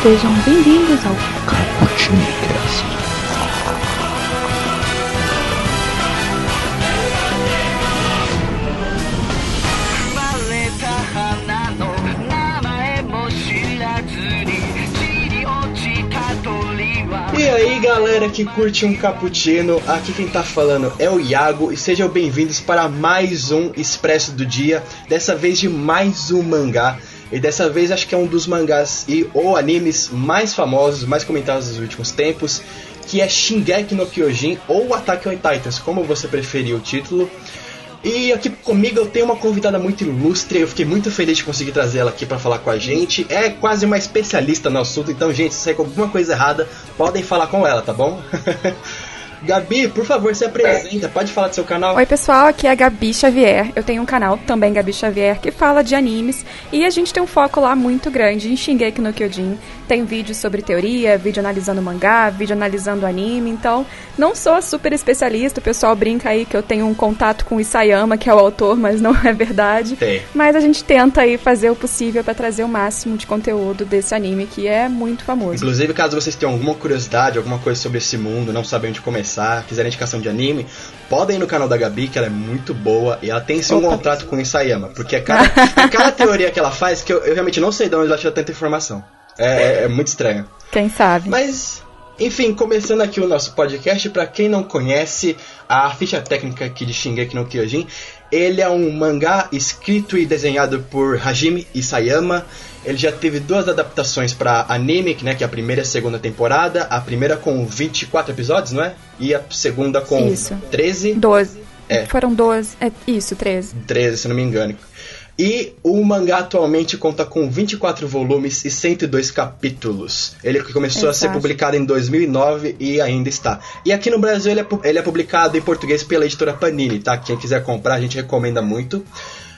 对上冰冰的手，看我吃你。Galera que curte um cappuccino, aqui quem tá falando é o Iago e sejam bem-vindos para mais um Expresso do Dia, dessa vez de mais um mangá. E dessa vez acho que é um dos mangás e ou animes mais famosos, mais comentados dos últimos tempos, que é Shingeki no Kyojin ou Attack on Titans, como você preferir o título. E aqui comigo eu tenho uma convidada muito ilustre, eu fiquei muito feliz de conseguir trazer ela aqui para falar com a gente. É quase uma especialista no assunto, então gente, se sair com alguma coisa errada, podem falar com ela, tá bom? Gabi, por favor, se apresenta, pode falar do seu canal. Oi, pessoal, aqui é a Gabi Xavier. Eu tenho um canal também, Gabi Xavier, que fala de animes e a gente tem um foco lá muito grande em Shingeki no Kyojin. Tem vídeos sobre teoria, vídeo analisando mangá, vídeo analisando anime, então não sou super especialista, o pessoal brinca aí que eu tenho um contato com o Isayama, que é o autor, mas não é verdade. Tem. Mas a gente tenta aí fazer o possível para trazer o máximo de conteúdo desse anime que é muito famoso. Inclusive, caso vocês tenham alguma curiosidade, alguma coisa sobre esse mundo, não sabem onde começar, quiserem indicação de anime, podem ir no canal da Gabi, que ela é muito boa e ela tem sim um Opa. contrato com o Isayama, porque é cada, é cada teoria que ela faz que eu, eu realmente não sei de onde ela tira tanta informação. É, é- é muito estranho. Quem sabe? Mas, enfim, começando aqui o nosso podcast, pra quem não conhece a ficha técnica aqui de Shingeki no Kyojin, ele é um mangá escrito e desenhado por Hajime Isayama. Ele já teve duas adaptações pra anime, que, né, que é a primeira e a segunda temporada. A primeira com 24 episódios, não é? E a segunda com Isso. 13. 12. É. Foram 12. É, isso, 13. 13, se não me engano. E o mangá atualmente conta com 24 volumes e 102 capítulos. Ele começou a ser Exato. publicado em 2009 e ainda está. E aqui no Brasil ele é, ele é publicado em português pela editora Panini, tá? Quem quiser comprar, a gente recomenda muito.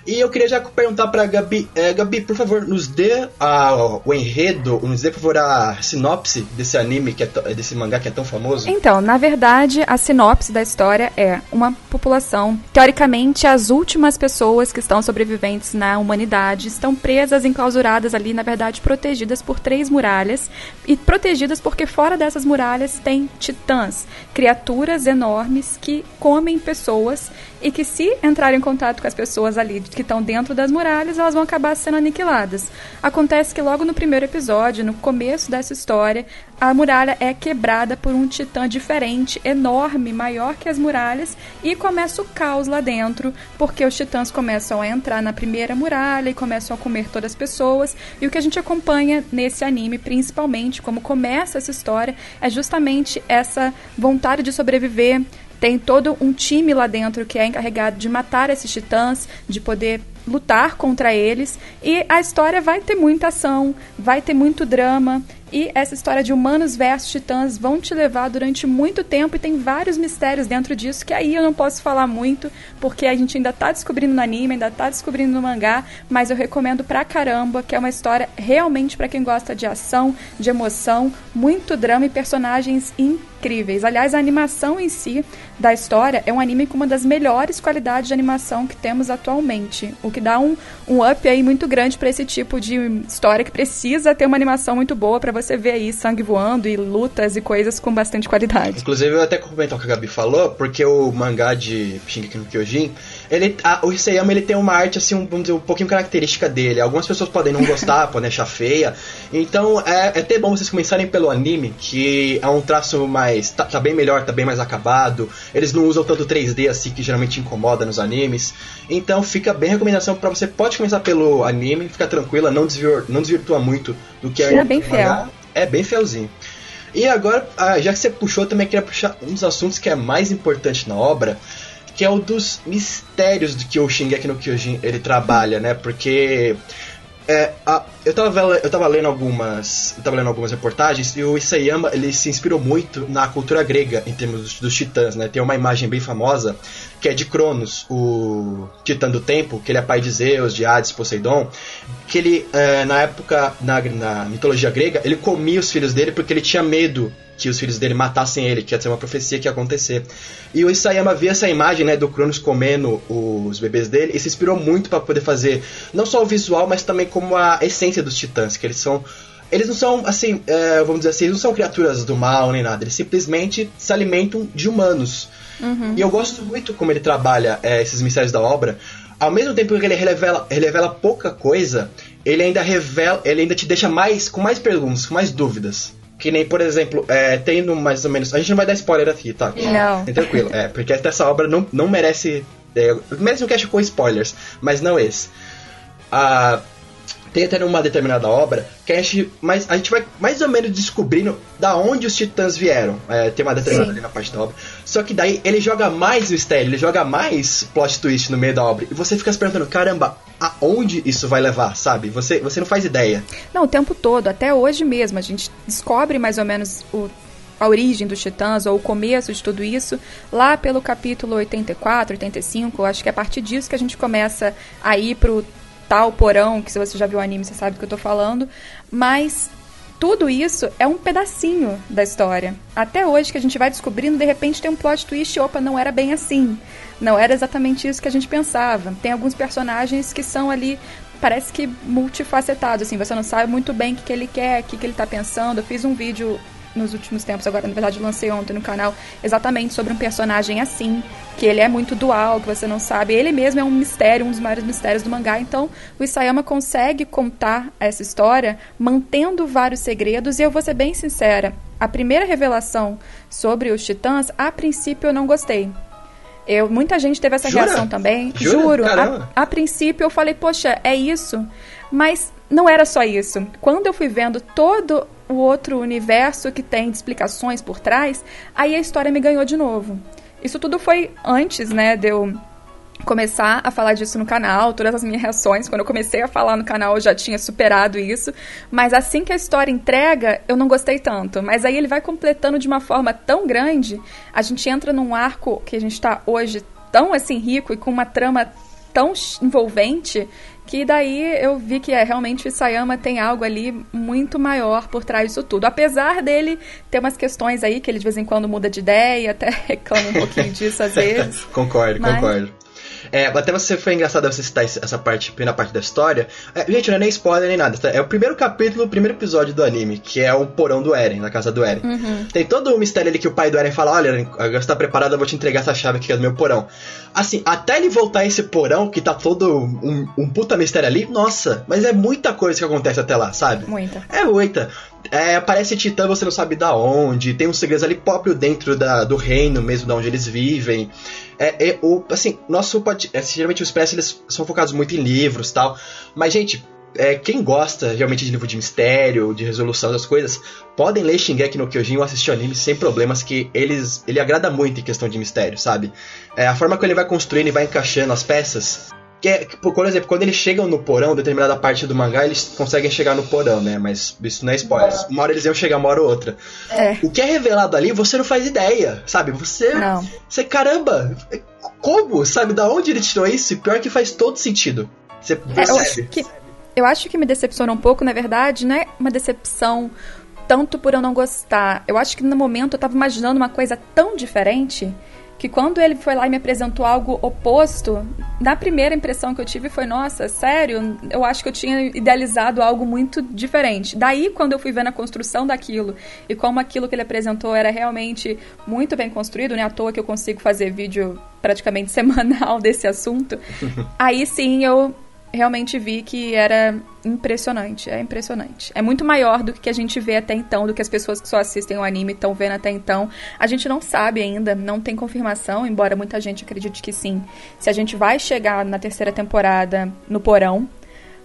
E eu queria já perguntar pra Gabi, é, Gabi, por favor, nos dê ah, o enredo, nos dê por favor a sinopse desse anime, que é desse mangá que é tão famoso. Então, na verdade, a sinopse da história é uma população, teoricamente, as últimas pessoas que estão sobreviventes na humanidade estão presas, enclausuradas ali, na verdade, protegidas por três muralhas e protegidas porque fora dessas muralhas tem titãs, criaturas enormes que comem pessoas e que se entrarem em contato com as pessoas ali que estão dentro das muralhas, elas vão acabar sendo aniquiladas. Acontece que logo no primeiro episódio, no começo dessa história, a muralha é quebrada por um titã diferente, enorme, maior que as muralhas, e começa o caos lá dentro, porque os titãs começam a entrar na primeira muralha e começam a comer todas as pessoas. E o que a gente acompanha nesse anime, principalmente, como começa essa história, é justamente essa vontade de sobreviver, tem todo um time lá dentro que é encarregado de matar esses titãs, de poder lutar contra eles. E a história vai ter muita ação, vai ter muito drama. E essa história de humanos versus titãs vão te levar durante muito tempo e tem vários mistérios dentro disso que aí eu não posso falar muito, porque a gente ainda tá descobrindo no anime, ainda tá descobrindo no mangá, mas eu recomendo pra caramba, que é uma história realmente pra quem gosta de ação, de emoção, muito drama e personagens incríveis. Aliás, a animação em si da história é um anime com uma das melhores qualidades de animação que temos atualmente, o que dá um, um up aí muito grande pra esse tipo de história que precisa ter uma animação muito boa pra você ver aí sangue voando e lutas e coisas com bastante qualidade. Inclusive, eu até complementar o que a Gabi falou, porque o mangá de Shingeki no Kyojin, ele, a, o Isayama ele tem uma arte, assim, um, vamos dizer, um pouquinho característica dele. Algumas pessoas podem não gostar, podem achar feia. Então, é, é até bom vocês começarem pelo anime, que é um traço mais... Tá, tá bem melhor, tá bem mais acabado. Eles não usam tanto 3D, assim, que geralmente incomoda nos animes. Então, fica bem a recomendação pra você. Pode começar pelo anime, fica tranquila, não, desvir, não desvirtua muito do que É bem mangá. É bem fielzinho. E agora, ah, já que você puxou, também queria puxar um dos assuntos que é mais importante na obra, que é o dos mistérios do que o Shingeki no Kyojin ele trabalha, né? Porque é, a- eu, tava, eu tava lendo algumas tava lendo algumas reportagens e o Isayama ele se inspirou muito na cultura grega em termos dos, dos titãs, né? Tem uma imagem bem famosa que é de Cronos, o Titã do Tempo, que ele é pai de Zeus, de Hades, Poseidon, que ele, é, na época, na, na mitologia grega, ele comia os filhos dele porque ele tinha medo que os filhos dele matassem ele, que ia ser uma profecia que ia acontecer. E o Isayama via essa imagem, né, do Cronos comendo os bebês dele e se inspirou muito para poder fazer não só o visual, mas também como a essência dos titãs, que eles são eles não são, assim, é, vamos dizer assim, eles não são criaturas do mal nem nada, eles simplesmente se alimentam de humanos. Uhum. E eu gosto muito como ele trabalha é, esses mistérios da obra. Ao mesmo tempo que ele revela, revela pouca coisa, ele ainda revela, ele ainda te deixa mais com mais perguntas, com mais dúvidas. Que nem, por exemplo, é, tendo mais ou menos. A gente não vai dar spoiler aqui, tá? Não. É tranquilo. É, porque essa obra não, não merece. É, merece um cast com spoilers, mas não esse. Ah, tem até numa determinada obra que a gente, mas a gente vai mais ou menos descobrindo da onde os titãs vieram. É, tem uma determinada Sim. ali na parte da obra. Só que daí ele joga mais mistério, ele joga mais plot twist no meio da obra. E você fica se perguntando, caramba, aonde isso vai levar, sabe? Você, você não faz ideia. Não, o tempo todo, até hoje mesmo, a gente descobre mais ou menos o a origem dos titãs ou o começo de tudo isso, lá pelo capítulo 84, 85, acho que é a partir disso que a gente começa a ir pro tal porão, que se você já viu o anime, você sabe do que eu tô falando, mas tudo isso é um pedacinho da história. Até hoje que a gente vai descobrindo, de repente tem um plot twist, opa, não era bem assim. Não era exatamente isso que a gente pensava. Tem alguns personagens que são ali parece que multifacetados, assim, você não sabe muito bem o que, que ele quer, o que, que ele tá pensando. Eu fiz um vídeo nos últimos tempos, agora na verdade lancei ontem no canal, exatamente sobre um personagem assim, que ele é muito dual, que você não sabe. Ele mesmo é um mistério, um dos maiores mistérios do mangá. Então, o Isayama consegue contar essa história mantendo vários segredos. E eu vou ser bem sincera: a primeira revelação sobre os titãs, a princípio eu não gostei. Eu, muita gente teve essa Jura? reação também. Jura? Juro. A, a princípio eu falei, poxa, é isso. Mas não era só isso. Quando eu fui vendo todo o outro universo que tem explicações por trás, aí a história me ganhou de novo. Isso tudo foi antes, né, de eu começar a falar disso no canal, todas as minhas reações, quando eu comecei a falar no canal eu já tinha superado isso, mas assim que a história entrega, eu não gostei tanto, mas aí ele vai completando de uma forma tão grande, a gente entra num arco que a gente está hoje tão assim rico e com uma trama tão envolvente que daí eu vi que é realmente o Sayama tem algo ali muito maior por trás disso tudo. Apesar dele ter umas questões aí que ele de vez em quando muda de ideia, até reclama um pouquinho disso às vezes. concordo, mas... concordo. É, até você foi engraçado você citar essa parte, primeira parte da história. É, gente, não é nem spoiler nem nada. Tá? É o primeiro capítulo, o primeiro episódio do anime, que é o porão do Eren, na casa do Eren. Uhum. Tem todo o mistério ali que o pai do Eren fala: Olha, Eren, agora você tá preparado, eu vou te entregar essa chave aqui que é do meu porão. Assim, até ele voltar esse porão, que tá todo um, um puta mistério ali, nossa, mas é muita coisa que acontece até lá, sabe? Muita. É muita. É, aparece Titã, você não sabe da onde, tem uns segredos ali próprio dentro da, do reino mesmo, da onde eles vivem. É, é, o, assim, nosso é, geralmente os Express eles são focados muito em livros tal, mas gente, é, quem gosta realmente de livro de mistério, de resolução das coisas, podem ler Shingeki no Kyojin ou assistir anime sem problemas, que eles, ele agrada muito em questão de mistério, sabe? É, a forma que ele vai construindo e vai encaixando as peças que é, por exemplo, quando eles chegam no porão, determinada parte do mangá, eles conseguem chegar no porão, né? Mas isso não é spoiler. Uma hora eles iam chegar, uma hora ou outra. É. O que é revelado ali, você não faz ideia, sabe? Você. Não. Você, caramba, como? Sabe? Da onde ele tirou isso? E pior que faz todo sentido. Você percebe. É, eu, acho que, eu acho que me decepcionou um pouco, na verdade, não é uma decepção tanto por eu não gostar. Eu acho que no momento eu tava imaginando uma coisa tão diferente que quando ele foi lá e me apresentou algo oposto, na primeira impressão que eu tive foi, nossa, sério, eu acho que eu tinha idealizado algo muito diferente. Daí, quando eu fui vendo a construção daquilo e como aquilo que ele apresentou era realmente muito bem construído, né? À toa que eu consigo fazer vídeo praticamente semanal desse assunto, aí sim eu realmente vi que era impressionante. É impressionante. É muito maior do que a gente vê até então, do que as pessoas que só assistem o anime estão vendo até então. A gente não sabe ainda, não tem confirmação, embora muita gente acredite que sim. Se a gente vai chegar na terceira temporada no porão,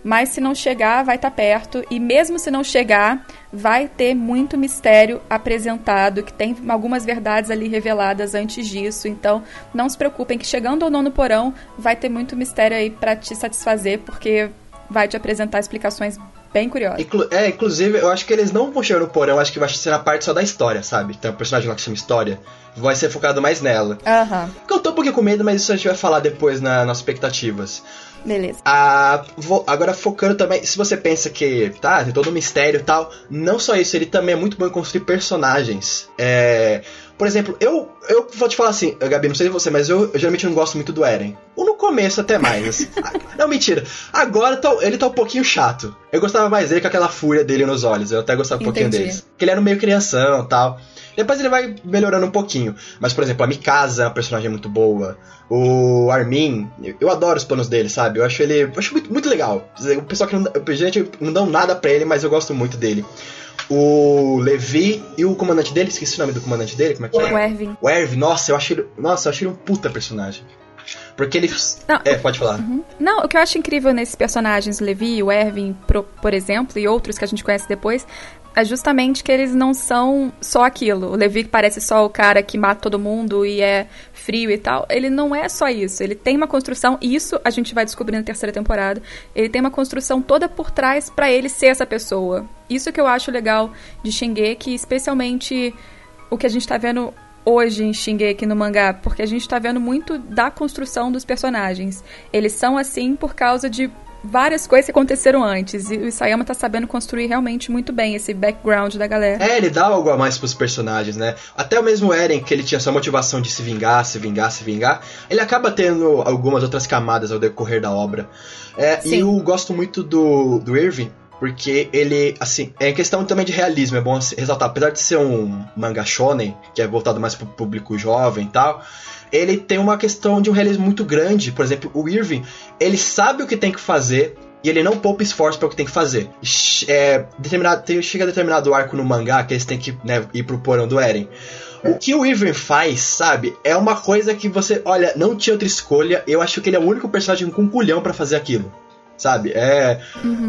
mas se não chegar, vai estar tá perto. E mesmo se não chegar, vai ter muito mistério apresentado, que tem algumas verdades ali reveladas antes disso. Então, não se preocupem que chegando ou não no porão, vai ter muito mistério aí para te satisfazer, porque vai te apresentar explicações bem curiosas. Inclu é, inclusive, eu acho que eles não vão chegar no porão, acho que vai ser na parte só da história, sabe? Tem um personagem lá que chama História, vai ser focado mais nela. Aham. Eu tô um pouquinho com medo, mas isso a gente vai falar depois na, nas expectativas. Beleza. Ah, vou- agora focando também, se você pensa que, tá, tem todo um mistério e tal, não só isso, ele também é muito bom em construir personagens. É, por exemplo, eu, eu vou te falar assim, Gabi, não sei você, mas eu, eu geralmente não gosto muito do Eren. Ou no começo até mais. assim. Ah, não, mentira. Agora tá- ele tá um pouquinho chato. Eu gostava mais dele com aquela fúria dele nos olhos. Eu até gostava um pouquinho Entendi. dele. Porque ele era meio crianção e tal. Depois ele vai melhorando um pouquinho. Mas, por exemplo, a Mikasa é uma personagem muito boa. O Armin, eu- adoro os planos dele, sabe? Eu acho ele. Eu acho muito, muito legal. O pessoal que não. Gente, não dão nada pra ele, mas eu gosto muito dele. O Levi e o comandante dele, esqueci o nome do comandante dele, como é que O é? Erwin. O Erv, nossa, eu acho ele. Nossa, eu acho ele um puta personagem. Porque ele. Não, É, pode falar. Não, o que eu acho incrível nesses personagens, o Levi, o Erwin, por exemplo, e outros que a gente conhece depois, é justamente que eles não são só aquilo. O Levi que parece só o cara que mata todo mundo e é frio e tal, ele não é só isso. Ele tem uma construção, e isso a gente vai descobrir na terceira temporada. Ele tem uma construção toda por trás pra ele ser essa pessoa. Isso que eu acho legal de Shingeki, especialmente o que a gente tá vendo hoje em Shingeki no mangá, porque a gente tá vendo muito da construção dos personagens. Eles são assim por causa de várias coisas que aconteceram antes, e o Isayama tá sabendo construir realmente muito bem esse background da galera. É, ele dá algo a mais pros personagens, né? Até o mesmo Eren, que ele tinha sua motivação de se vingar, se vingar, se vingar, ele acaba tendo algumas outras camadas ao decorrer da obra. É, e eu gosto muito do, do Irving, porque ele, assim, é questão também de realismo, é bom ressaltar. Apesar de ser um manga shonen, que é voltado mais pro público jovem e tal, ele tem uma questão de um realismo muito grande. Por exemplo, o Irving, ele sabe o que tem que fazer e ele não poupa esforço para o que tem que fazer. É, determinado, tem, chega determinado arco no mangá que eles têm que né, ir pro porão do Eren. O que o Irving faz, sabe, é uma coisa que você, olha, não tinha outra escolha. Eu acho que ele é o único personagem com culhão para fazer aquilo. Sabe? É.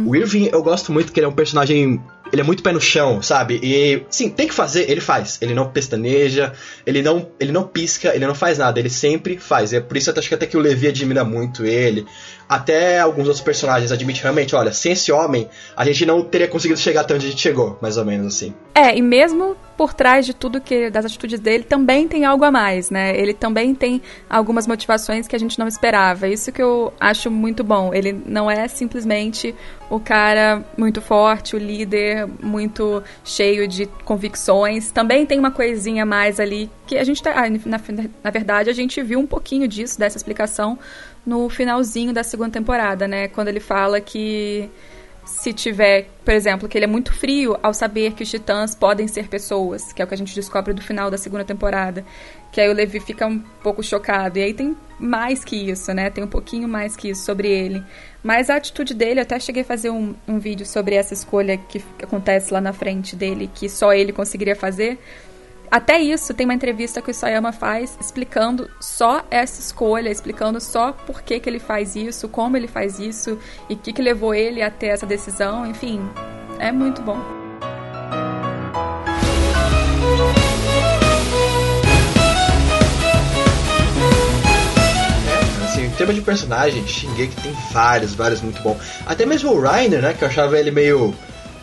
O Irving, eu gosto muito que ele é um personagem. Ele é muito pé no chão, sabe? E, sim, tem que fazer, ele faz. Ele não pestaneja, ele não, ele não pisca, ele não faz nada, ele sempre faz. É por isso eu acho que até que o Levi admira muito ele. Até alguns outros personagens admitem realmente, olha, sem esse homem, a gente não teria conseguido chegar até onde a gente chegou, mais ou menos assim. É, e mesmo por trás de tudo que das atitudes dele, também tem algo a mais, né? Ele também tem algumas motivações que a gente não esperava. Isso que eu acho muito bom. Ele não é simplesmente o cara muito forte, o líder muito cheio de convicções. Também tem uma coisinha a mais ali que a gente tá, na, na verdade a gente viu um pouquinho disso dessa explicação no finalzinho da segunda temporada, né? Quando ele fala que se tiver, por exemplo, que ele é muito frio ao saber que os titãs podem ser pessoas, que é o que a gente descobre do final da segunda temporada. Que aí o Levi fica um pouco chocado. E aí tem mais que isso, né? Tem um pouquinho mais que isso sobre ele. Mas a atitude dele, eu até cheguei a fazer um, um vídeo sobre essa escolha que acontece lá na frente dele, que só ele conseguiria fazer. Até isso, tem uma entrevista que o Sayama faz explicando só essa escolha, explicando só por que, que ele faz isso, como ele faz isso e o que, que levou ele a ter essa decisão. Enfim, é muito bom. Assim, em termos de personagem, Shingeki tem vários, vários muito bons. Até mesmo o Reiner, né, que eu achava ele meio...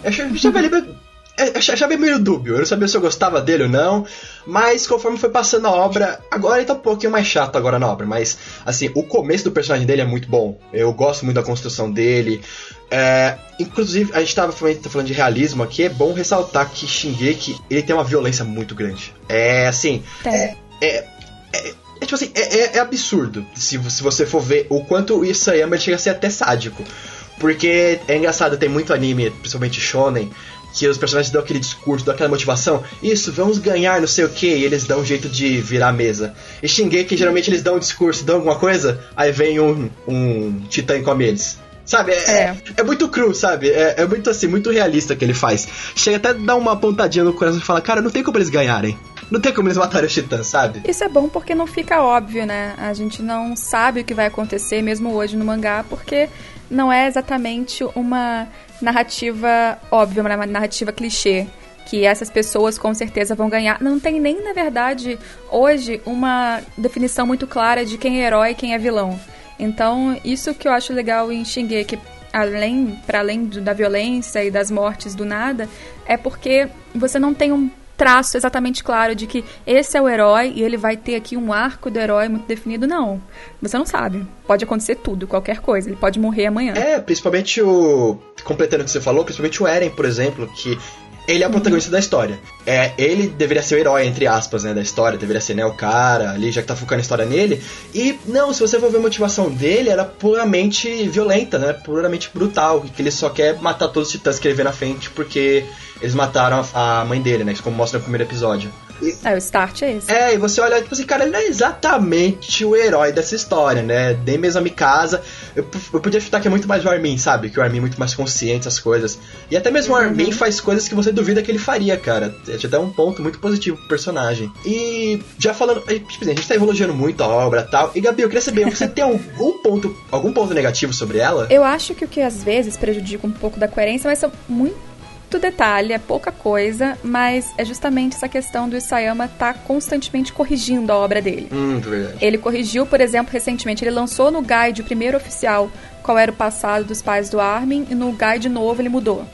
Eu achava, ele achava ele meio dúbio, eu não sabia se eu gostava dele ou não, mas conforme foi passando a obra, agora ele tá um pouquinho mais chato agora na obra, mas assim, o começo do personagem dele é muito bom, eu gosto muito da construção dele, é, inclusive a gente tava falando, tá falando de realismo aqui, é bom ressaltar que Shingeki, ele tem uma violência muito grande, é assim, Tem. é, tipo assim, é, é- é absurdo se, se você for ver o quanto o Isayama chega a ser até sádico. Porque é engraçado, tem muito anime, principalmente shonen, que os personagens dão aquele discurso, dão aquela motivação. Isso, vamos ganhar, não sei o que, e eles dão um jeito de virar a mesa. E Shingeki, geralmente eles dão um discurso, dão alguma coisa, aí vem um, um titã e come eles. Sabe? É, É. é muito cru, sabe? É, é muito assim, muito realista que ele faz. Chega até a dar uma pontadinha no coração e fala, cara, não tem como eles ganharem. Não tem como eles matarem os titãs, sabe? Isso é bom porque não fica óbvio, né? A gente não sabe o que vai acontecer mesmo hoje no mangá, porque não é exatamente uma narrativa óbvia, uma narrativa clichê. Que essas pessoas com certeza vão ganhar. Não tem nem, na verdade, hoje, uma definição muito clara de quem é herói e quem é vilão. Então, isso que eu acho legal em Shingeki, além, para além do- da violência e das mortes do nada, é porque você não tem um traço exatamente claro de que esse é o herói e ele vai ter aqui um arco do herói muito definido, não. Você não sabe. Pode acontecer tudo, qualquer coisa. Ele pode morrer amanhã. É, principalmente o. Completando o que você falou, principalmente o Eren, por exemplo, que ele é o protagonista da história. É, ele deveria ser o herói, entre aspas, né, da história, deveria ser, né, o cara ali, já que tá focando a história nele. E, não, se você for ver a motivação dele, era puramente violenta, né, puramente brutal, que ele só quer matar todos os titãs que ele vê na frente, porque eles mataram a, a mãe dele, né, como mostra no primeiro episódio. E, é, o start é esse. É, e você olha, tipo assim, cara, ele não é exatamente o herói dessa história, né? Nem mesmo a Mikasa. Eu, eu podia chutar que é muito mais o Armin, sabe? Que o Armin é muito mais consciente das coisas. E até mesmo uhum. o Armin faz coisas que você duvida que ele faria, cara. É até um ponto muito positivo pro personagem. E já falando, tipo assim, a gente tá elogiando muito a obra e tal. E Gabi, eu queria saber, você tem algum ponto, algum ponto negativo sobre ela? Eu acho que o que às vezes prejudica um pouco da coerência, mas são muito muito detalhe, é pouca coisa, mas é justamente essa questão do Isayama estar tá constantemente corrigindo a obra dele. Hum, verdade. Ele corrigiu, por exemplo, recentemente, ele lançou no guide o primeiro oficial qual era o passado dos pais do Armin, e no guide novo ele mudou.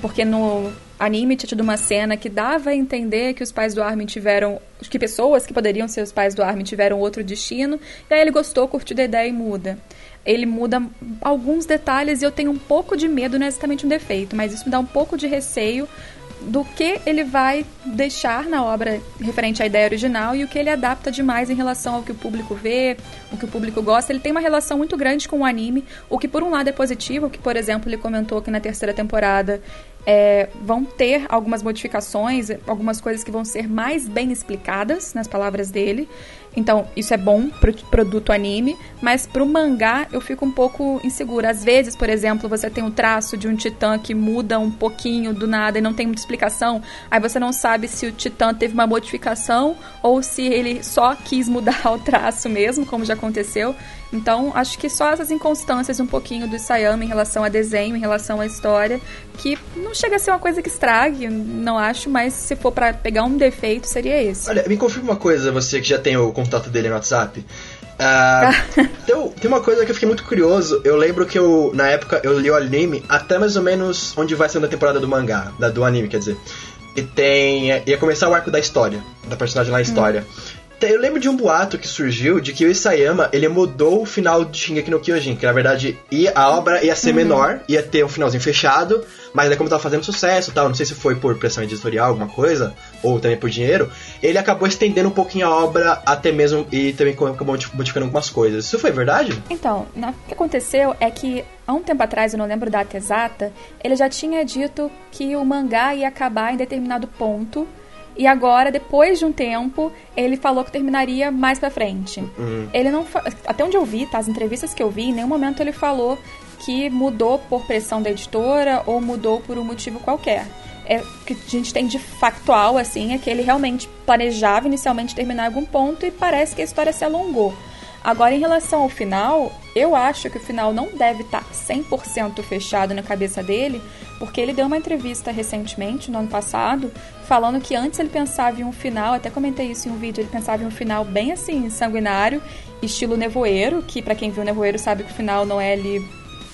Porque no anime tinha tido uma cena que dava a entender que os pais do Armin tiveram. que pessoas que poderiam ser os pais do Armin tiveram outro destino, e aí ele gostou, curtiu a ideia e muda ele muda alguns detalhes e eu tenho um pouco de medo, não é exatamente um defeito, mas isso me dá um pouco de receio do que ele vai deixar na obra referente à ideia original e o que ele adapta demais em relação ao que o público vê, o que o público gosta. Ele tem uma relação muito grande com o anime, o que por um lado é positivo, que por exemplo ele comentou que na terceira temporada é, vão ter algumas modificações, algumas coisas que vão ser mais bem explicadas nas palavras dele. Então, isso é bom pro produto anime, mas pro mangá eu fico um pouco insegura. Às vezes, por exemplo, você tem um traço de um titã que muda um pouquinho do nada e não tem muita explicação. Aí você não sabe se o titã teve uma modificação ou se ele só quis mudar o traço mesmo, como já aconteceu. Então, acho que só essas inconstâncias um pouquinho do Sayama em relação a desenho, em relação à história, que não chega a ser uma coisa que estrague, não acho, mas se for para pegar um defeito, seria esse. Olha, me confirma uma coisa, você que já tem o contato dele no WhatsApp. Uh, tem, tem, uma coisa que eu fiquei muito curioso. Eu lembro que eu, na época, eu li o anime até mais ou menos onde vai ser a temporada do mangá, da, do anime, quer dizer. E tem. ia começar o arco da história, da personagem lá na história. Hum. Eu lembro de um boato que surgiu de que o Isayama ele mudou o final de Shingeki no Kyojin, que na verdade ia, a obra ia ser uhum. menor, ia ter um finalzinho fechado, mas aí como tava fazendo sucesso tal, não sei se foi por pressão editorial, alguma coisa, ou também por dinheiro, ele acabou estendendo um pouquinho a obra até mesmo e também acabou modificando algumas coisas. Isso foi verdade? Então, o que aconteceu é que há um tempo atrás, eu não lembro a data exata, ele já tinha dito que o mangá ia acabar em determinado ponto e agora, depois de um tempo, ele falou que terminaria mais pra frente. Uhum. Ele não. Até onde eu vi, tá? As entrevistas que eu vi, em nenhum momento ele falou que mudou por pressão da editora ou mudou por um motivo qualquer. É, o que a gente tem de factual, assim, é que ele realmente planejava inicialmente terminar algum ponto e parece que a história se alongou. Agora, em relação ao final, eu acho que o final não deve estar 100% fechado na cabeça dele, porque ele deu uma entrevista recentemente, no ano passado, falando que antes ele pensava em um final, até comentei isso em um vídeo, ele pensava em um final bem assim, sanguinário, estilo nevoeiro, que para quem viu nevoeiro sabe que o final não é ali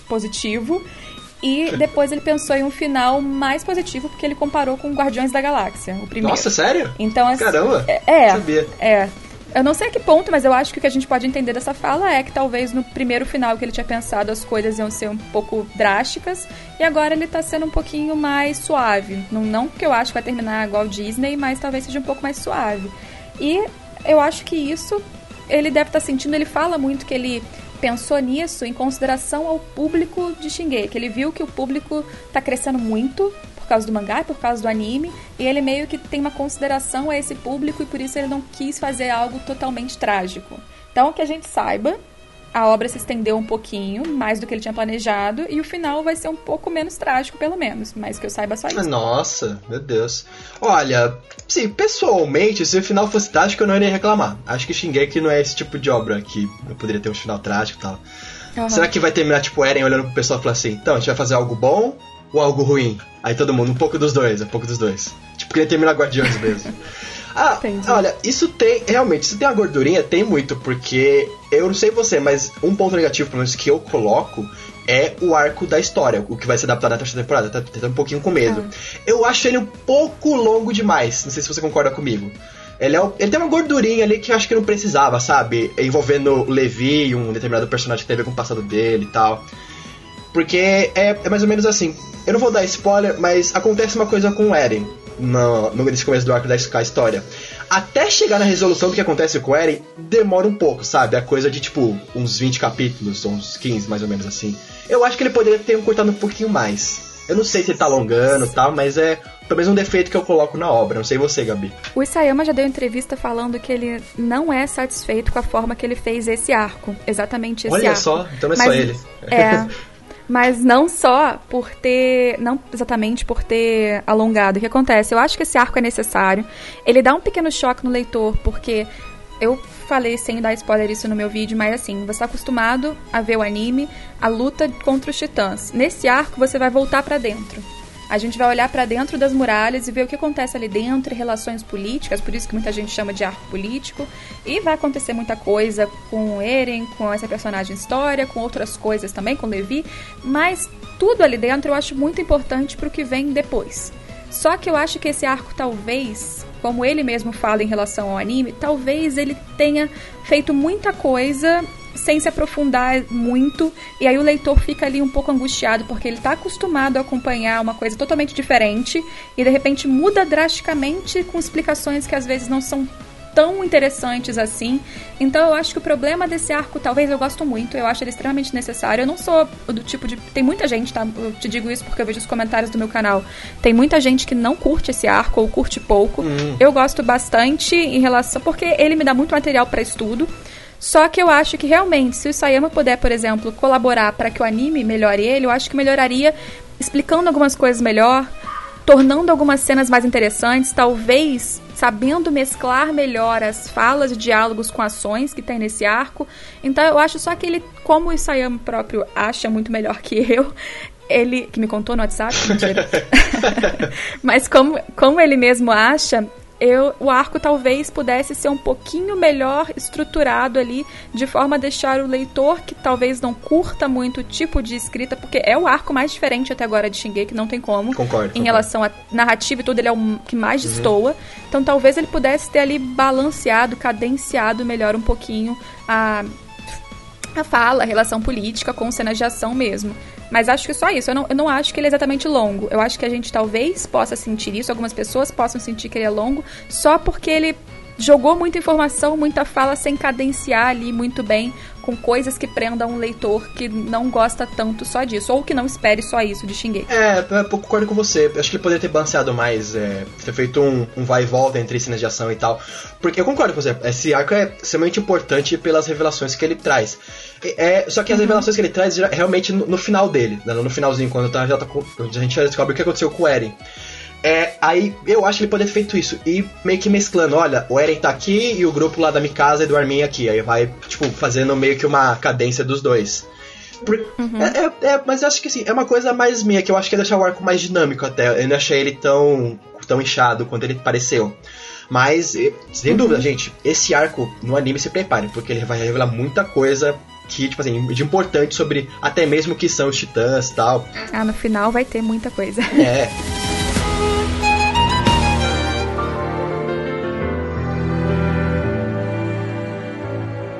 positivo. E depois ele pensou em um final mais positivo, porque ele comparou com Guardiões da Galáxia, o primeiro. Nossa, sério? Então, assim, Caramba! É, é, sabia. é. Eu não sei a que ponto, mas eu acho que o que a gente pode entender dessa fala é que talvez no primeiro final que ele tinha pensado as coisas iam ser um pouco drásticas e agora ele tá sendo um pouquinho mais suave. Não, não que eu acho que vai terminar igual Disney, mas talvez seja um pouco mais suave. E eu acho que isso ele deve estar tá sentindo, ele fala muito que ele pensou nisso em consideração ao público de Shingeki. Ele viu que o público está crescendo muito causa do mangá, por causa do anime, e ele meio que tem uma consideração a esse público e por isso ele não quis fazer algo totalmente trágico. Então, que a gente saiba, a obra se estendeu um pouquinho, mais do que ele tinha planejado, e o final vai ser um pouco menos trágico, pelo menos. Mas que eu saiba só isso. Nossa, meu Deus. Olha, sim, pessoalmente, se o final fosse trágico, eu não iria reclamar. Acho que Shingeki não é esse tipo de obra que poderia ter um final trágico e tal. Uhum. Será que vai terminar, tipo, Eren olhando pro pessoal e falar assim, então, a gente vai fazer algo bom ou algo ruim? Aí todo mundo, um pouco dos dois, um pouco dos dois. Tipo, queria terminar Guardiões mesmo. Ah, Entendi. olha, isso tem, realmente, isso tem a gordurinha, tem muito, porque eu não sei você, mas um ponto negativo, pelo menos, que eu coloco é o arco da história, o que vai ser adaptado na terceira temporada. Tá, tá um pouquinho com medo. Ah. Eu acho ele um pouco longo demais. Não sei se você concorda comigo. Ele, é, ele tem uma gordurinha ali que eu acho que não precisava, sabe? Envolvendo o Levi e um determinado personagem que tem a ver com o passado dele e tal. Porque é, é mais ou menos assim. Eu não vou dar spoiler, mas acontece uma coisa com o Eren no, no nesse começo do arco da história. Até chegar na resolução do que acontece com o Eren, demora um pouco, sabe? É coisa de tipo uns 20 capítulos, uns 15 mais ou menos assim. Eu acho que ele poderia ter cortado um pouquinho mais. Eu não sei se ele tá alongando e tal, mas é talvez um defeito que eu coloco na obra. Não sei você, Gabi. O Isayama já deu entrevista falando que ele não é satisfeito com a forma que ele fez esse arco. Exatamente esse Olha arco. Olha só, então não é mas, só ele. É. mas não só por ter, não exatamente por ter alongado. O que acontece? Eu acho que esse arco é necessário. Ele dá um pequeno choque no leitor, porque eu falei sem dar spoiler isso no meu vídeo, mas assim, você está acostumado a ver o anime, a luta contra os titãs. Nesse arco você vai voltar para dentro. A gente vai olhar para dentro das muralhas e ver o que acontece ali dentro, relações políticas, por isso que muita gente chama de arco político. E vai acontecer muita coisa com Eren, com essa personagem história, com outras coisas também, com Levi. Mas tudo ali dentro eu acho muito importante para o que vem depois. Só que eu acho que esse arco talvez, como ele mesmo fala em relação ao anime, talvez ele tenha feito muita coisa sem se aprofundar muito, e aí o leitor fica ali um pouco angustiado porque ele está acostumado a acompanhar uma coisa totalmente diferente e de repente muda drasticamente com explicações que às vezes não são tão interessantes assim. Então eu acho que o problema desse arco, talvez eu gosto muito, eu acho ele extremamente necessário. Eu não sou do tipo de. Tem muita gente, tá? Eu te digo isso porque eu vejo os comentários do meu canal. Tem muita gente que não curte esse arco ou curte pouco. Uhum. Eu gosto bastante em relação. Porque ele me dá muito material para estudo. Só que eu acho que realmente, se o Sayama puder, por exemplo, colaborar para que o anime melhore ele, eu acho que melhoraria explicando algumas coisas melhor, tornando algumas cenas mais interessantes, talvez sabendo mesclar melhor as falas e diálogos com ações que tem nesse arco. Então eu acho só que ele, como o Sayama próprio acha muito melhor que eu, ele que me contou no WhatsApp, mentira. Mas como, como ele mesmo acha, eu, o arco talvez pudesse ser um pouquinho melhor estruturado ali, de forma a deixar o leitor que talvez não curta muito o tipo de escrita, porque é o arco mais diferente até agora de Shingeki, não tem como. Concordo. Em concordo. relação a narrativa e tudo, ele é o que mais uhum. destoa. Então talvez ele pudesse ter ali balanceado, cadenciado melhor um pouquinho a a fala, a relação política com cenas de ação mesmo. Mas acho que só isso. Eu não, eu não acho que ele é exatamente longo. Eu acho que a gente talvez possa sentir isso, algumas pessoas possam sentir que ele é longo, só porque ele jogou muita informação, muita fala sem cadenciar ali muito bem, com coisas que prendam um leitor que não gosta tanto só disso, ou que não espere só isso de Shingeki. É, eu concordo com você. Acho que ele poderia ter balanceado mais, é, ter feito um, um, vai e volta entre cenas de ação e tal. Porque eu concordo com você, esse arco é extremamente importante pelas revelações que ele traz. É, só que as uhum. revelações que ele traz realmente no, no final dele, né, no finalzinho, quando tá, já tá, a gente já descobre o que aconteceu com o Eren. É, aí eu acho que ele poderia ter feito isso. E meio que mesclando, olha, o Eren tá aqui e o grupo lá da Mikasa e do Armin aqui. Aí vai, tipo, fazendo meio que uma cadência dos dois. Por, uhum. é, é, é, mas eu acho que assim, é uma coisa mais minha, que eu acho que ia deixar o arco mais dinâmico até. Eu não achei ele tão, tão inchado quanto ele pareceu. Mas, sem uhum. dúvida, gente, esse arco no anime se prepare, porque ele vai revelar muita coisa que, tipo assim, de importante sobre até mesmo o que são os titãs e tal. Ah, no final vai ter muita coisa. É.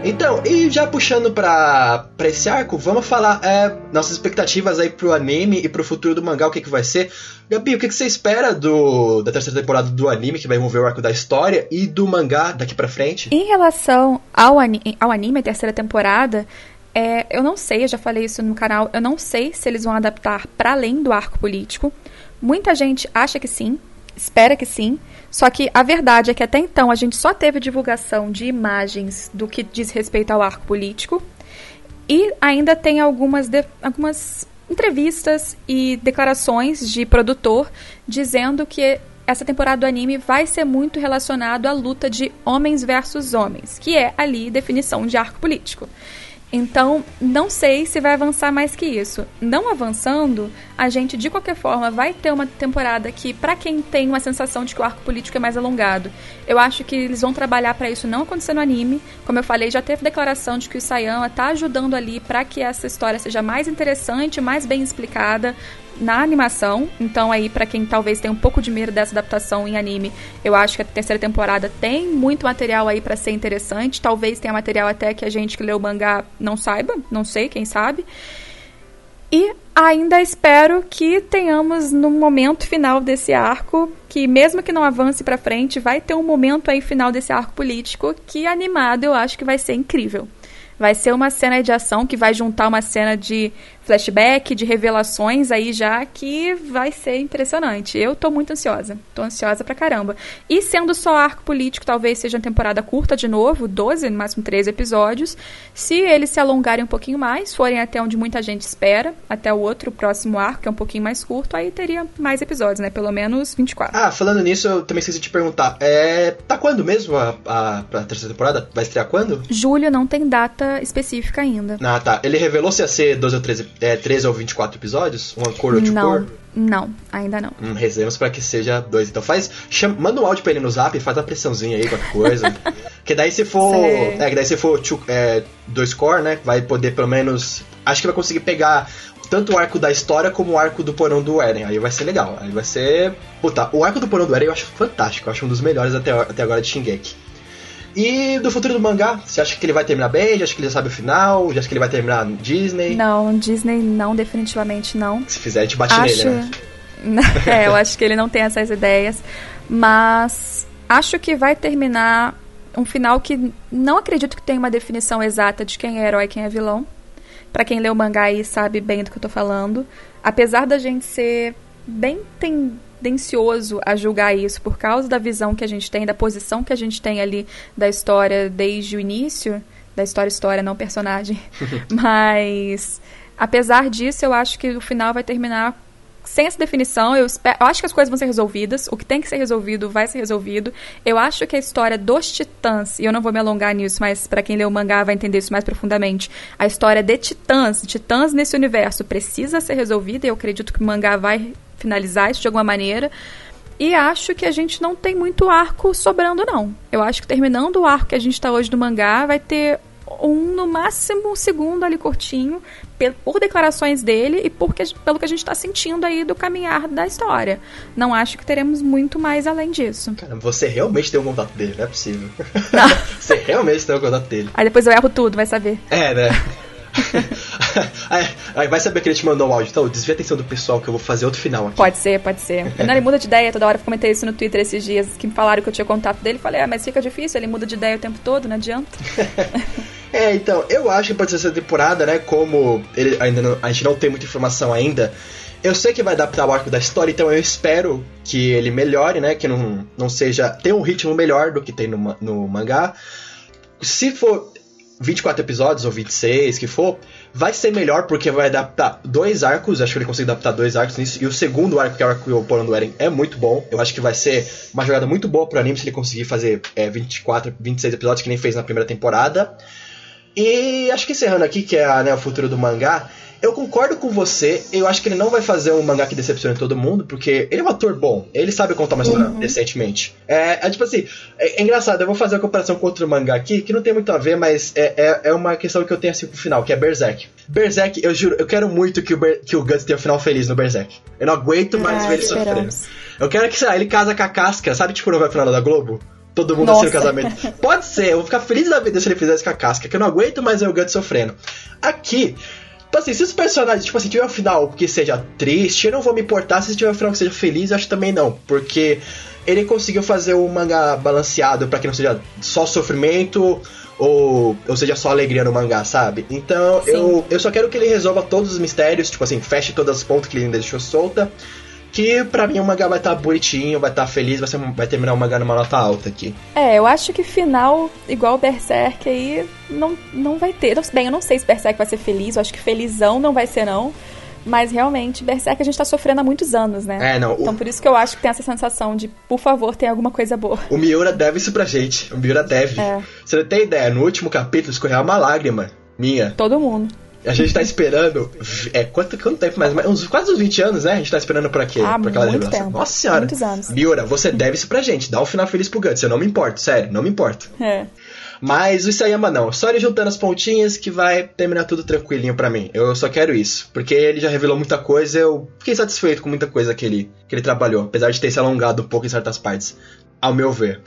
Então, e já puxando pra, pra esse arco, vamos falar é, nossas expectativas aí pro anime e pro futuro do mangá, o que, que vai ser. Gabi, o que, que você espera do, da terceira temporada do anime, que vai envolver o arco da história, e do mangá daqui pra frente? Em relação ao, ani ao anime, a terceira temporada, é, eu não sei, eu já falei isso no canal, eu não sei se eles vão adaptar para além do arco político. Muita gente acha que sim, espera que sim. Só que a verdade é que até então a gente só teve divulgação de imagens do que diz respeito ao arco político. E ainda tem algumas, de, algumas entrevistas e declarações de produtor dizendo que essa temporada do anime vai ser muito relacionado à luta de homens versus homens, que é ali definição de arco político. Então, não sei se vai avançar mais que isso. Não avançando, a gente de qualquer forma vai ter uma temporada que, para quem tem uma sensação de que o arco político é mais alongado, eu acho que eles vão trabalhar para isso não acontecer no anime. Como eu falei, já teve declaração de que o Sayama tá ajudando ali para que essa história seja mais interessante, mais bem explicada, na animação. Então aí para quem talvez tenha um pouco de medo dessa adaptação em anime, eu acho que a terceira temporada tem muito material aí para ser interessante. Talvez tenha material até que a gente que lê o mangá não saiba, não sei, quem sabe. E ainda espero que tenhamos no momento final desse arco, que mesmo que não avance para frente, vai ter um momento aí final desse arco político que animado eu acho que vai ser incrível. Vai ser uma cena de ação que vai juntar uma cena de flashback, de revelações aí já que vai ser impressionante. Eu tô muito ansiosa. Tô ansiosa pra caramba. E sendo só arco político, talvez seja uma temporada curta de novo, 12, no máximo 13 episódios. Se eles se alongarem um pouquinho mais, forem até onde muita gente espera, até o outro, próximo arco, que é um pouquinho mais curto, aí teria mais episódios, né? Pelo menos 24. Ah, falando nisso, eu também esqueci de te perguntar. É. Tá quando mesmo a, a, a terceira temporada? Vai estrear quando? Julho não tem data específica ainda. Ah, tá. Ele revelou se ia ser 12 ou 13 é, 13 ou 24 episódios? Uma cor ou de não, cor? Não, ainda não. Hum, rezemos pra que seja dois. Então faz. Chama, manda um áudio pra ele no zap, faz uma pressãozinha aí, qualquer coisa. que daí se for. Sei. É, que daí se for two, é, dois core, né? Vai poder pelo menos. Acho que vai conseguir pegar tanto o arco da história como o arco do porão do Eren. Aí vai ser legal. Aí vai ser. Puta, o arco do porão do Eren eu acho fantástico. Eu acho um dos melhores até, até agora de Shingeki. E do futuro do mangá, você acha que ele vai terminar bem? Já acha que ele já sabe o final? Já acha que ele vai terminar no Disney? Não, Disney não, definitivamente não. Se fizer, a gente bate acho... nele, né? é, eu acho que ele não tem essas ideias. Mas acho que vai terminar um final que não acredito que tenha uma definição exata de quem é herói e quem é vilão. Pra quem lê o mangá aí sabe bem do que eu tô falando. Apesar da gente ser bem tendencioso a julgar isso por causa da visão que a gente tem, da posição que a gente tem ali da história desde o início, da história história, não personagem. Mas apesar disso, eu acho que o final vai terminar sem essa definição, eu, espero, eu, acho que as coisas vão ser resolvidas. O que tem que ser resolvido vai ser resolvido. Eu acho que a história dos titãs, e eu não vou me alongar nisso, mas para quem lê o mangá vai entender isso mais profundamente. A história de titãs, titãs nesse universo, precisa ser resolvida. E eu acredito que o mangá vai finalizar isso de alguma maneira. E acho que a gente não tem muito arco sobrando, não. Eu acho que terminando o arco que a gente está hoje do mangá, vai ter um, no máximo, um segundo ali curtinho, por declarações dele e porque, pelo que a gente está sentindo aí do caminhar da história. Não acho que teremos muito mais além disso. Cara, você realmente tem o um contato dele, não é possível. você realmente tem o um contato dele. Aí depois eu erro tudo, vai saber. É, né? aí, vai saber que ele te mandou um áudio. Então, desvia a atenção do pessoal que eu vou fazer outro final aqui. Pode ser, pode ser. Não, ele muda de ideia toda hora. Eu comentei isso no Twitter esses dias, que me falaram que eu tinha contato dele. Falei, ah, mas fica difícil, ele muda de ideia o tempo todo, não adianta. é, então, eu acho que pode ser essa temporada, né? Como ele ainda não, a gente não tem muita informação ainda. Eu sei que vai adaptar o arco da história, então eu espero que ele melhore, né? Que não, não seja. tenha um ritmo melhor do que tem no, no mangá. Se for 24 episódios ou 26, que for, vai ser melhor porque vai adaptar dois arcos. Acho que ele consegue adaptar dois arcos nisso. E o segundo arco, que é o arco do Porão do Eren, é muito bom. Eu acho que vai ser uma jogada muito boa pro anime se ele conseguir fazer é, 24, 26 episódios, que nem fez na primeira temporada. E acho que encerrando aqui, que é né, o futuro do mangá, eu concordo com você. Eu acho que ele não vai fazer um mangá que decepcione todo mundo, porque ele é um ator bom. Ele sabe contar uma história uhum. decentemente. É, é, tipo assim, é, é, engraçado. Eu vou fazer uma comparação com outro mangá aqui, que não tem muito a ver, mas é, é, é uma questão que eu tenho assim pro final, que é Berserk. Berserk, eu juro, eu quero muito que o, Ber, que o Guts tenha um final feliz no Berserk. Eu não aguento mais ah, ver ele sofrendo. Eu quero que, sei lá, ele casa com a casca, sabe tipo no vai final da Globo? Todo mundo assim no casamento. Pode ser, eu vou ficar feliz da vida se ele fizesse com a casca, que eu não aguento mais o Guts sofrendo. Aqui, Tipo assim, se os personagens, tipo assim, tiver um final que seja triste, eu não vou me importar. Se tiver um final que seja feliz, eu acho também não. Porque ele conseguiu fazer um mangá balanceado para que não seja só sofrimento ou, ou seja só alegria no mangá, sabe? Então eu, eu só quero que ele resolva todos os mistérios, tipo assim, feche todas as pontas que ele ainda deixou solta. Que pra mim o mangá vai estar tá bonitinho, vai estar tá feliz, vai, ser, vai terminar o mangá numa nota alta aqui. É, eu acho que final igual Berserk aí não, não vai ter. Bem, eu não sei se Berserk vai ser feliz, eu acho que felizão não vai ser não. Mas realmente, Berserk a gente tá sofrendo há muitos anos, né? É, não. Então por isso que eu acho que tem essa sensação de, por favor, tem alguma coisa boa. O Miura deve isso pra gente. O Miura deve. É. Você não tem ideia, no último capítulo escorreu uma lágrima Minha. Todo mundo. A gente tá esperando. É, quanto, quanto tempo mais? Uns, quase uns 20 anos, né? A gente tá esperando pra quê? Ah, pra aquela muito revelação. tempo. Nossa senhora. Muitos anos. Miura, você deve isso pra gente. Dá um final feliz pro Guts. Eu não me importo, sério, não me importo. É. Mas o Isayama não. Só ele juntando as pontinhas que vai terminar tudo tranquilinho pra mim. Eu só quero isso. Porque ele já revelou muita coisa, eu fiquei satisfeito com muita coisa que ele, que ele trabalhou. Apesar de ter se alongado um pouco em certas partes. Ao meu ver.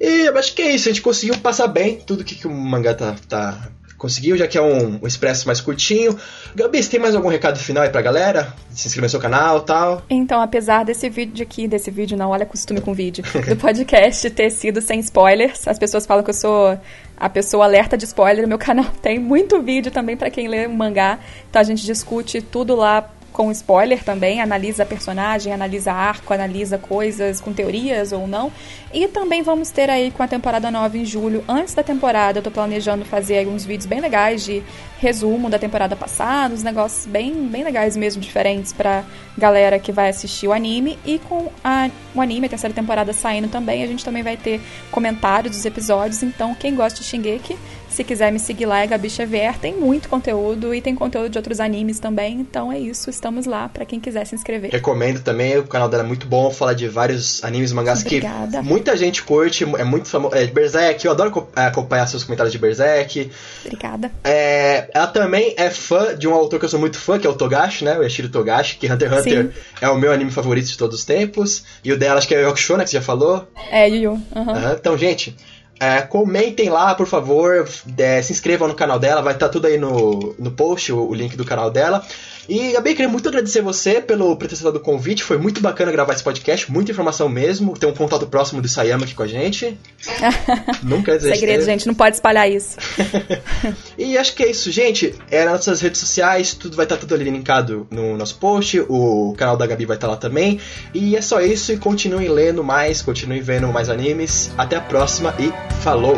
E eu acho que é isso. A gente conseguiu passar bem tudo que, que o mangá tá, tá conseguiu, já que é um, um expresso mais curtinho. Gabi, você tem mais algum recado final aí pra galera? Se inscrever no seu canal e tal? Então, apesar desse vídeo aqui, desse vídeo não, olha costume com vídeo, do podcast ter sido sem spoilers, as pessoas falam que eu sou a pessoa alerta de spoiler, meu canal tem muito vídeo também pra quem lê o mangá, então a gente discute tudo lá com spoiler também, analisa personagem, analisa arco, analisa coisas com teorias ou não. E também vamos ter aí com a temporada nova em julho, antes da temporada, eu tô planejando fazer aí uns vídeos bem legais de resumo da temporada passada, uns negócios bem, bem legais mesmo, diferentes pra galera que vai assistir o anime. E com a, o anime, a terceira temporada saindo também, a gente também vai ter comentários dos episódios. Então, quem gosta de Shingeki, se quiser me seguir lá é Gabi Xavier, tem muito conteúdo e tem conteúdo de outros animes também. Então é isso, estamos lá pra quem quiser se inscrever. Recomendo também, o canal dela é muito bom, fala de vários animes, mangás Obrigada. que muita gente curte, é muito famoso. É, Berserk, eu adoro é, acompanhar seus comentários de Berserk. Obrigada. É, ela também é fã de um autor que eu sou muito fã, que é o Togashi, né? O Yashiro Togashi, que Hunter x Hunter Sim. é o meu anime favorito de todos os tempos. E o dela acho que é o Yokusho, né? Que você já falou. É, Yu aham. Aham, Então, gente, é, comentem lá, por favor. é, se inscrevam no canal dela, vai estar tudo aí no, no post, o, o link do canal dela. E, Gabi, queria muito agradecer você pelo por ter aceitado o convite. Foi muito bacana gravar esse podcast, muita informação mesmo. Ter um contato próximo do Sayama aqui com a gente. Nunca dizer Segredo, gente, não pode espalhar isso. E acho que é isso, gente. É nas nossas redes sociais, tudo vai estar tudo ali linkado no nosso post. O canal da Gabi vai estar lá também. E é só isso. E continuem lendo mais, continuem vendo mais animes. Até a próxima e falou!